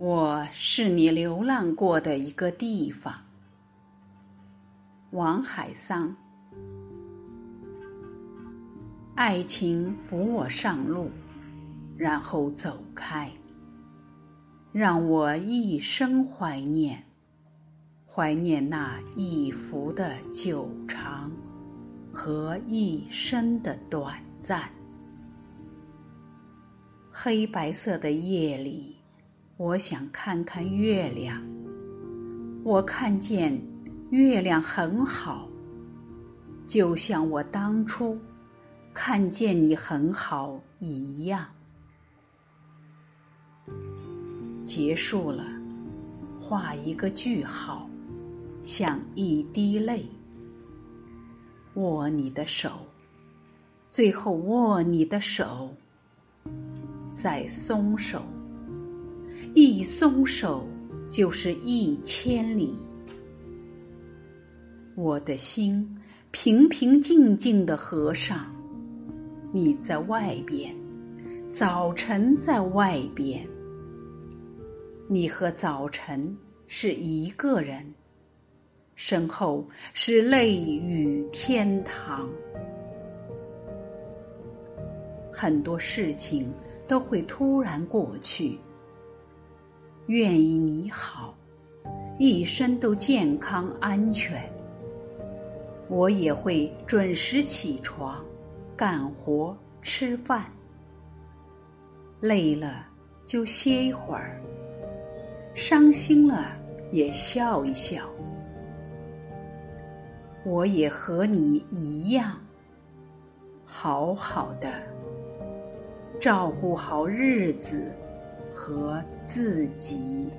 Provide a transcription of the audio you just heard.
我是你流浪过的一个地方，王海桑。爱情扶我上路，然后走开，让我一生怀念，怀念那一幅的久长和一生的短暂。黑白色的夜里。我想看看月亮，我看见月亮很好，就像我当初看见你很好一样。结束了，画一个句号，像一滴泪。握你的手，最后握你的手，再松手。一松手，就是一千里。我的心平平静静的合上，你在外边，早晨在外边。你和早晨是一个人，身后是泪雨天堂。很多事情都会突然过去。愿意你好，一生都健康安全。我也会准时起床，干活吃饭。累了就歇一会儿，伤心了也笑一笑。我也和你一样，好好的照顾好日子。和自己。